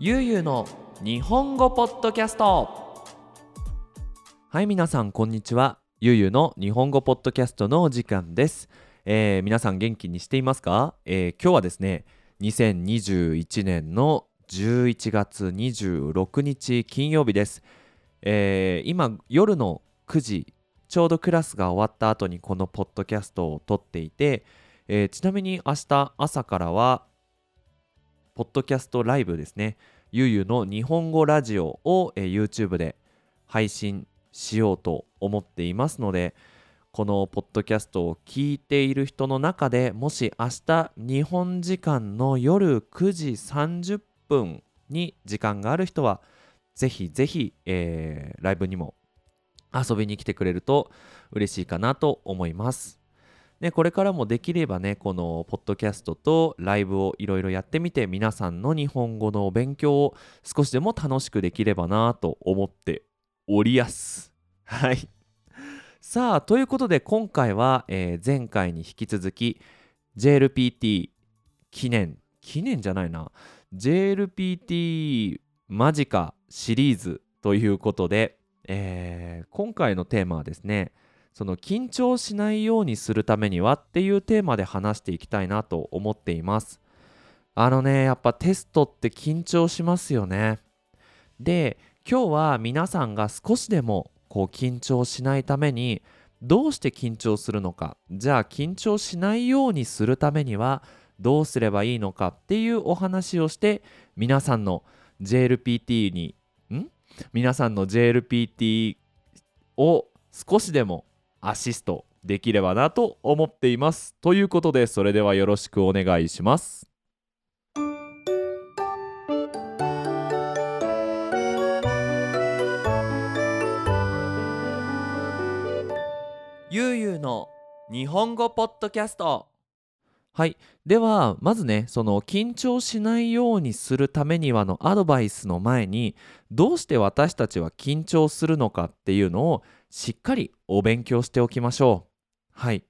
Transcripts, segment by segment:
ゆうゆうの日本語ポッドキャスト。はい皆さんこんにちは。ゆうゆうの日本語ポッドキャストのお時間です、えー皆さん元気にしていますか、えー今日はですね2021年の11月26日金曜日です、えー今夜の9時ちょうどクラスが終わった後にこのポッドキャストを撮っていて、えーちなみに明日朝からはポッドキャストライブですねゆうゆうの日本語ラジオを、え YouTube で配信しようと思っていますのでこのポッドキャストを聞いている人の中でもし明日日本時間の夜9時30分に時間がある人はぜひぜひ、えーライブにも遊びに来てくれると嬉しいかなと思います。ね、これからもできればねこのポッドキャストとライブをいろいろやってみて皆さんの日本語の勉強を少しでも楽しくできればなと思っておりやす。はい。さあということで今回は、えー前回に引き続き JLPT 記念記念じゃないな JLPT 間近シリーズということで、えー今回のテーマはですねその緊張しないようにするためにはっていうテーマで話していきたいなと思っています。あのね、やっぱテストって緊張しますよね。で、今日は皆さんが少しでもこう緊張しないためにどうして緊張するのか、じゃあ緊張しないようにするためにはどうすればいいのかっていうお話をして皆さんの JLPT に、ん？皆さんの JLPT を少しでもアシストできればなと思っています。ということでそれではよろしくお願いします。ゆうゆうの日本語ポッドキャストはいではまずねその緊張しないようにするためにはのアドバイスの前にどうして私たちは緊張するのかっていうのをしっかりお勉強しておきましょうはい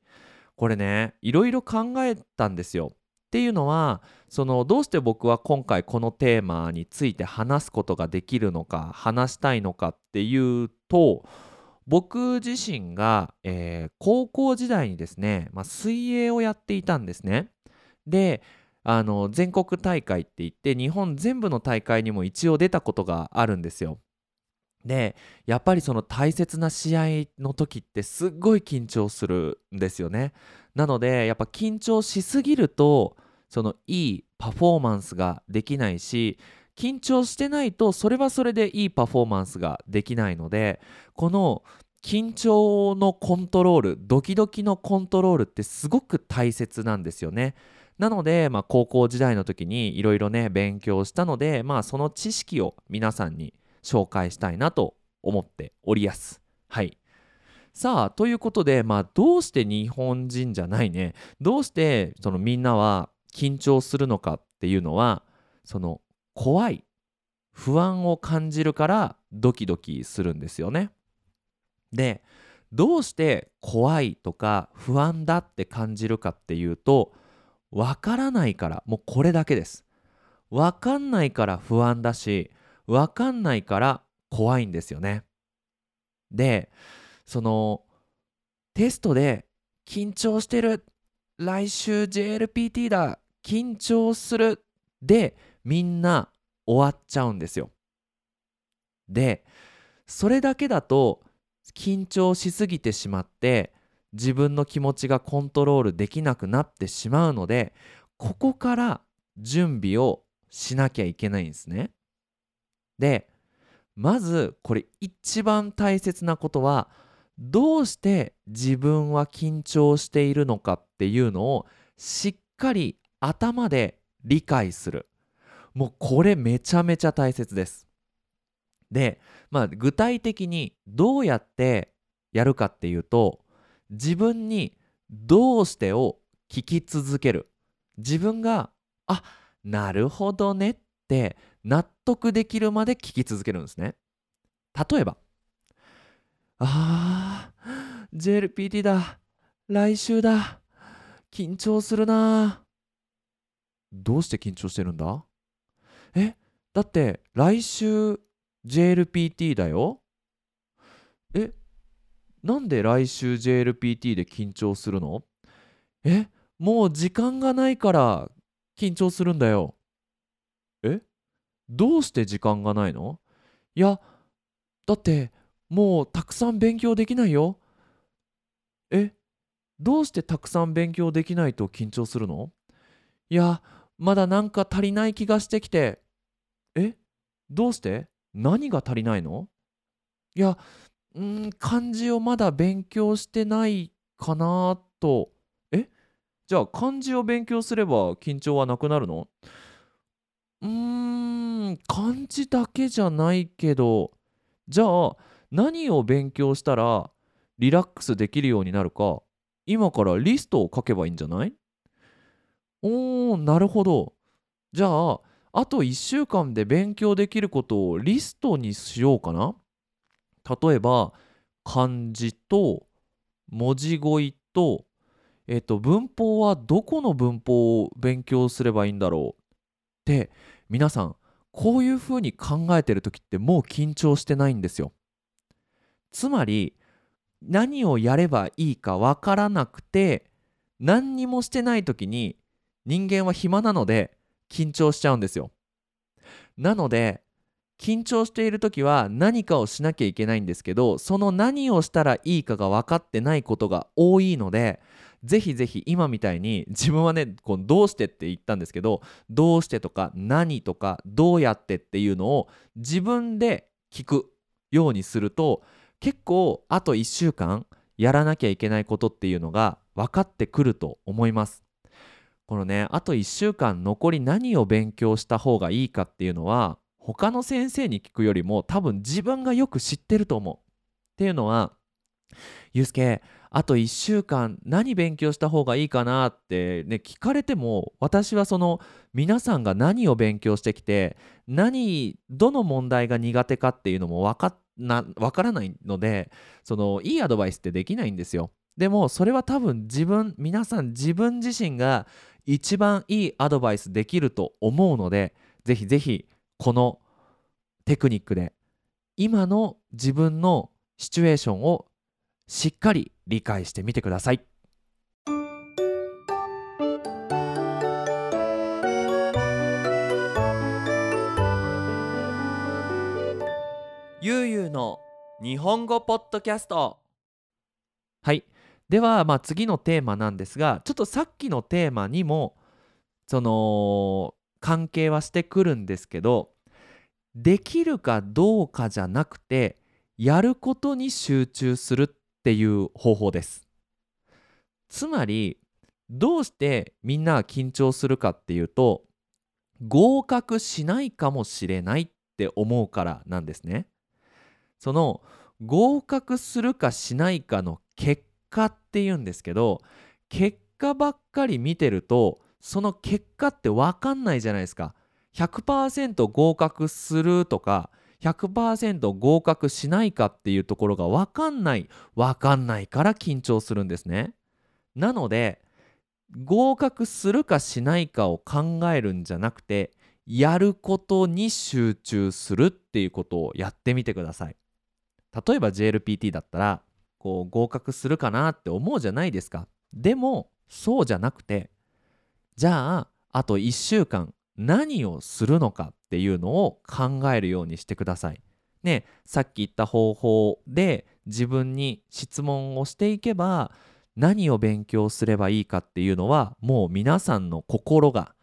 これねいろいろ考えたんですよっていうのはそのどうして僕は今回このテーマについて話すことができるのか話したいのかっていうと僕自身が、えー高校時代にですね、まあ、水泳をやっていたんですね。であの全国大会って言って日本全部の大会にも一応出たことがあるんですよ。でやっぱりその大切な試合の時ってすっごい緊張するんですよね。なのでやっぱ緊張しすぎるとそのいいパフォーマンスができないし緊張してないとそれはそれでいいパフォーマンスができないのでこの緊張のコントロールドキドキのコントロールってすごく大切なんですよね。なので、まあ、高校時代の時にいろいろね勉強したので、まあ、その知識を皆さんに紹介したいなと思っておりやす。はい。さあということで、まあ、どうして日本人じゃないねどうしてそのみんなは緊張するのかっていうのはその怖い不安を感じるからドキドキするんですよね。でどうして怖いとか不安だって感じるかっていうとわからないからもうこれだけです。わかんないから不安だしわかんないから怖いんですよね。でそのテストで緊張してる来週 JLPT だ緊張するでみんな終わっちゃうんですよ。でそれだけだと緊張しすぎてしまって自分の気持ちがコントロールできなくなってしまうのでここから準備をしなきゃいけないんですね。でまずこれ一番大切なことはどうして自分は緊張しているのかっていうのをしっかり頭で理解する。もうこれめちゃめちゃ大切です。でまあ具体的にどうやってやるかっていうと自分に「どうして」を聞き続ける。自分が「あなるほどね」って納得できるまで聞き続けるんですね。例えばあー JLPT だ来週だ緊張するなどうして緊張してるんだえだって来週 JLPT だよえなんで来週 JLPT で緊張するのえもう時間がないから緊張するんだよえ？どうして時間がないの？いやだってもうたくさん勉強できないよ。え？どうしてたくさん勉強できないと緊張するの？いやまだなんか足りない気がしてきて。え？どうして？何が足りないの？いやうん漢字をまだ勉強してないかなと。え？じゃあ漢字を勉強すれば緊張はなくなるの？うん漢字だけじゃないけどじゃあ何を勉強したらリラックスできるようになるか今からリストを書けばいいんじゃない？おーなるほど。じゃああと1週間で勉強できることをリストにしようかな。例えば漢字と文字語彙とえっと文法はどこの文法を勉強すればいいんだろう？って皆さんこういうふうに考えてる時ってもう緊張してないんですよ。つまり何をやればいいかわからなくて何にもしてない時に人間は暇なので緊張しちゃうんですよ。なので緊張している時は何かをしなきゃいけないんですけどその何をしたらいいかが分かってないことが多いのでぜひぜひ今みたいに自分はねこうどうしてって言ったんですけどどうしてとか何とかどうやってっていうのを自分で聞くようにすると結構あと1週間やらなきゃいけないことっていうのが分かってくると思います。このねあと1週間残り何を勉強した方がいいかっていうのは他の先生に聞くよりも多分自分がよく知ってると思う。っていうのはゆうすけあと1週間何勉強した方がいいかなってね聞かれても私はその皆さんが何を勉強してきて何どの問題が苦手かっていうのも分かな分からないのでそのいいアドバイスってできないんですよ。でもそれは多分自分皆さん自分自身が一番いいアドバイスできると思うのでぜひぜひこのテクニックで今の自分のシチュエーションをしっかり理解してみてください。ゆうゆうの日本語ポッドキャストはいではまあ次のテーマなんですがちょっとさっきのテーマにもその関係はしてくるんですけどできるかどうかじゃなくてやることに集中するっていう方法です。つまりどうしてみんなが緊張するかっていうと合格しないかもしれないって思うからなんですね。その合格するかしないかの結果っていうんですけど結果ばっかり見てるとその結果って分かんないじゃないですか。100%合格するとか100%合格しないかっていうところが分かんない分かんないから緊張するんですね。なので合格するかしないかを考えるんじゃなくてやることに集中するっていうことをやってみてください。例えば JLPT だったらこう合格するかなって思うじゃないですか。でもそうじゃなくてじゃああと1週間何をするのかっていうのを考えるようにしてください。ね、さっき言った方法で自分に質問をしていけば何を勉強すればいいかっていうのはもう皆さんの心が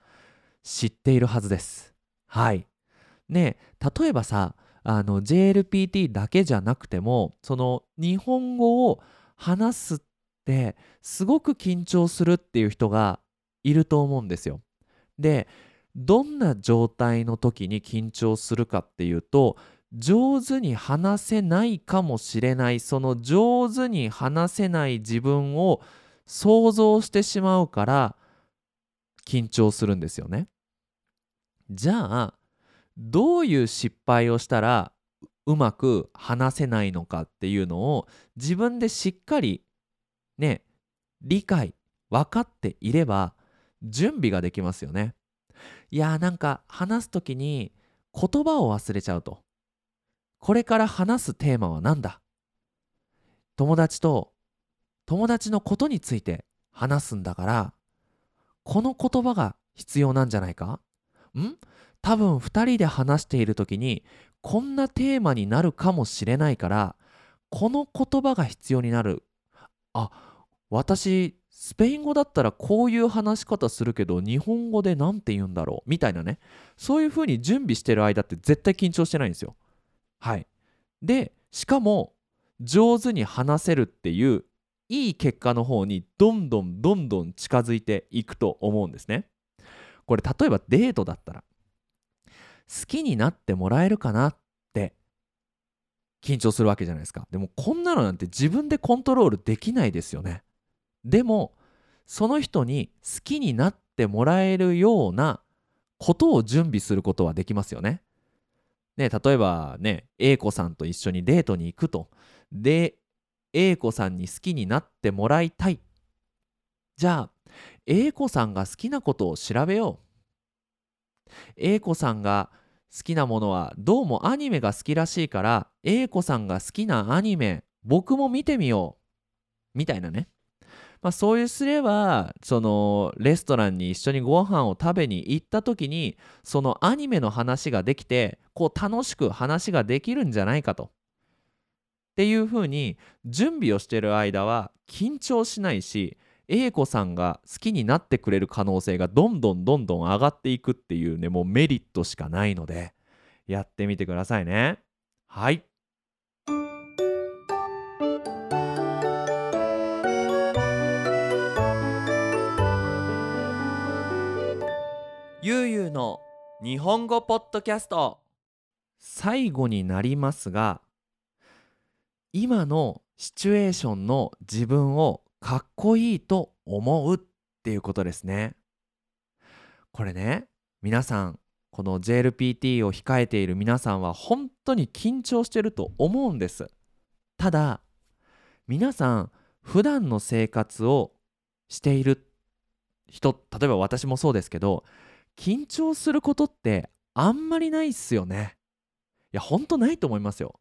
知っているはずです。はい。ね例えばさあの JLPT だけじゃなくてもその日本語を話すってすごく緊張するっていう人がいると思うんですよ。でどんな状態の時に緊張するかっていうと上手に話せないかもしれないその上手に話せない自分を想像してしまうから緊張するんですよね。じゃあどういう失敗をしたらうまく話せないのかっていうのを自分でしっかりね理解分かっていれば準備ができますよね。いやーなんか話す時に言葉を忘れちゃうと。これから話すテーマは何だ？友達と友達のことについて話すんだからこの言葉が必要なんじゃないか？ん？多分2人で話している時にこんなテーマになるかもしれないからこの言葉が必要になる。あ私スペイン語だったらこういう話し方するけど日本語で何て言うんだろうみたいなね。そういう風に準備してる間って絶対緊張してないんですよ。はい。でしかも上手に話せるっていういい結果の方にどんどんどんどん近づいていくと思うんですね。これ例えばデートだったら好きになってもらえるかなって緊張するわけじゃないですか。でもこんなのなんて自分でコントロールできないですよね。でもその人に好きになってもらえるようなことを準備することはできますよね。ね例えばね A 子さんと一緒にデートに行くと。で A 子さんに好きになってもらいたい。じゃあ A 子さんが好きなことを調べよう。A 子さんが好きなものはどうもアニメが好きらしいから A 子さんが好きなアニメ僕も見てみよう。みたいなね。まあ、そういうすればそのレストランに一緒にご飯を食べに行った時にそのアニメの話ができてこう楽しく話ができるんじゃないかと。っていうふうに準備をしてる間は緊張しないし A 子さんが好きになってくれる可能性がどんどんどんどん上がっていくっていうねもうメリットしかないのでやってみてくださいね。はいゆうゆうの日本語ポッドキャスト。最後になりますが今のシチュエーションの自分をかっこいいと思うっていうことですね。これね皆さんこの JLPT を控えている皆さんは本当に緊張してると思うんです。ただ皆さん普段の生活をしている人例えば私もそうですけど緊張することってあんまりないっすよね。いや、ほんとないと思いますよ。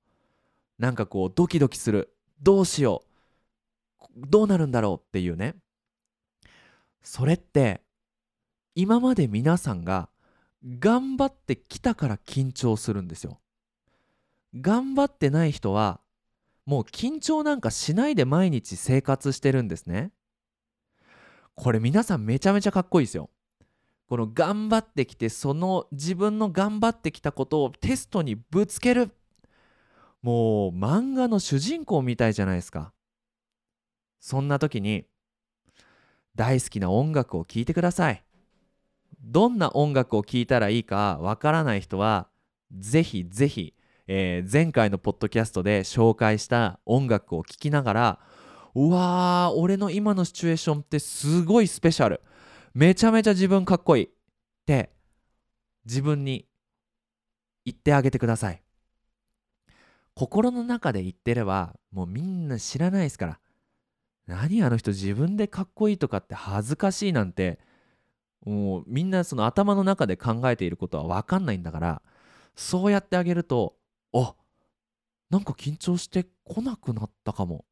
なんかこう、ドキドキする。どうしよう。どうなるんだろうっていうね。それって、今まで皆さんが頑張ってきたから緊張するんですよ。頑張ってない人は、もう緊張なんかしないで毎日生活してるんですね。これ皆さんめちゃめちゃかっこいいですよ。この頑張ってきてその自分の頑張ってきたことをテストにぶつける。もう漫画の主人公みたいじゃないですか。そんな時に大好きな音楽を聴いてください。どんな音楽を聴いたらいいかわからない人はぜひぜひ、えー、前回のポッドキャストで紹介した音楽を聴きながらうわー俺の今のシチュエーションってすごいスペシャル。めちゃめちゃ自分かっこいいって自分に言ってあげてください。心の中で言ってればもうみんな知らないですから。何あの人自分でかっこいいとかって恥ずかしいなんてもうみんなその頭の中で考えていることは分かんないんだからそうやってあげるとあなんか緊張してこなくなったかも。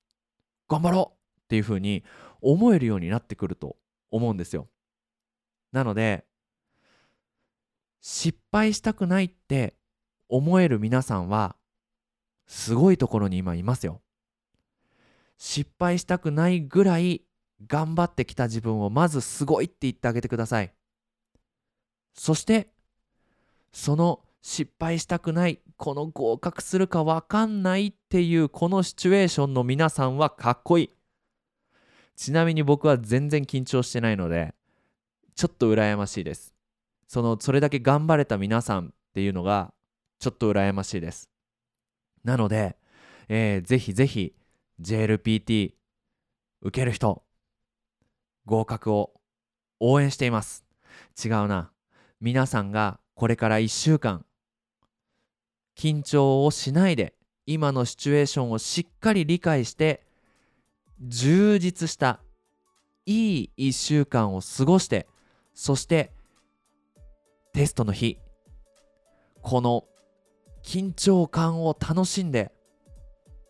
頑張ろうっていうふうに思えるようになってくると思うんですよ。なので失敗したくないって思える皆さんはすごいところに今いますよ。失敗したくないぐらい頑張ってきた自分をまずすごいって言ってあげてください。そしてその失敗したくないこの合格するか分かんないっていうこのシチュエーションの皆さんはかっこいい。ちなみに僕は全然緊張してないのでちょっと羨ましいです。そのそれだけ頑張れた皆さんっていうのがちょっと羨ましいです。なので、えー、ぜひぜひ JLPT 受ける人合格を応援しています。違うな。皆さんがこれから1週間緊張をしないで今のシチュエーションをしっかり理解して充実したいい1週間を過ごしてそしてテストの日。この緊張感を楽しんで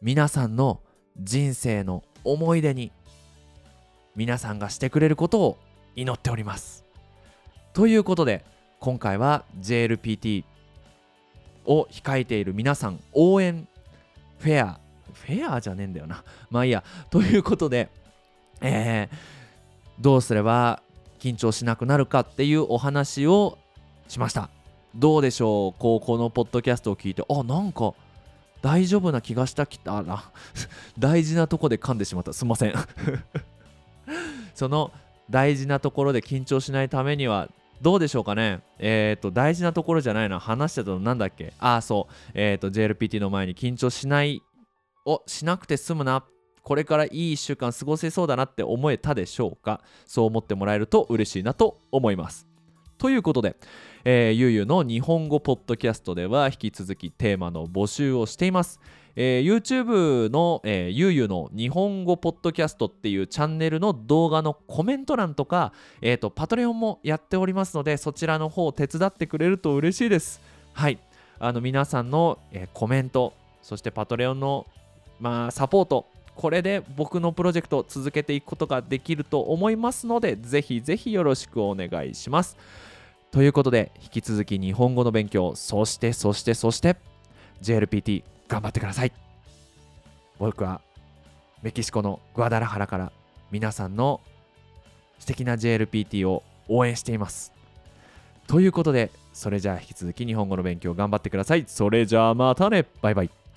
皆さんの人生の思い出に皆さんがしてくれることを祈っております。ということで今回は JLPT を控えている皆さん応援フェアフェアじゃねえんだよな。まあいいや。ということでえー、どうすれば緊張しなくなるかっていうお話をしました。どうでしょう？こうこのポッドキャストを聞いてあなんか大丈夫な気がしたきたら。大事なとこで噛んでしまった。すいません。その大事なところで緊張しないためにはどうでしょうかね？えっ、ー、と大事なところじゃないな。話してたのなんだっけ？ああそう。えっ、ー、と JLPT の前に緊張しないをしなくて済むな。っこれからいい1週間過ごせそうだなって思えたでしょうか？そう思ってもらえると嬉しいなと思いますということで、えー、ゆうゆうの日本語ポッドキャストでは引き続きテーマの募集をしています。えー、YouTube の、えー、ゆうゆうの日本語ポッドキャストっていうチャンネルの動画のコメント欄とか、えーと、パトレオンもやっておりますのでそちらの方を手伝ってくれると嬉しいです。はいあの皆さんの、えー、コメントそしてパトレオンの、まあ、サポートこれで僕のプロジェクトを続けていくことができると思いますのでぜひぜひよろしくお願いします。ということで引き続き日本語の勉強そしてそしてそして JLPT 頑張ってください。僕はメキシコのグアダラハラから皆さんの素敵な JLPT を応援しています。ということでそれじゃあ引き続き日本語の勉強頑張ってください。それじゃあまたね。バイバイ。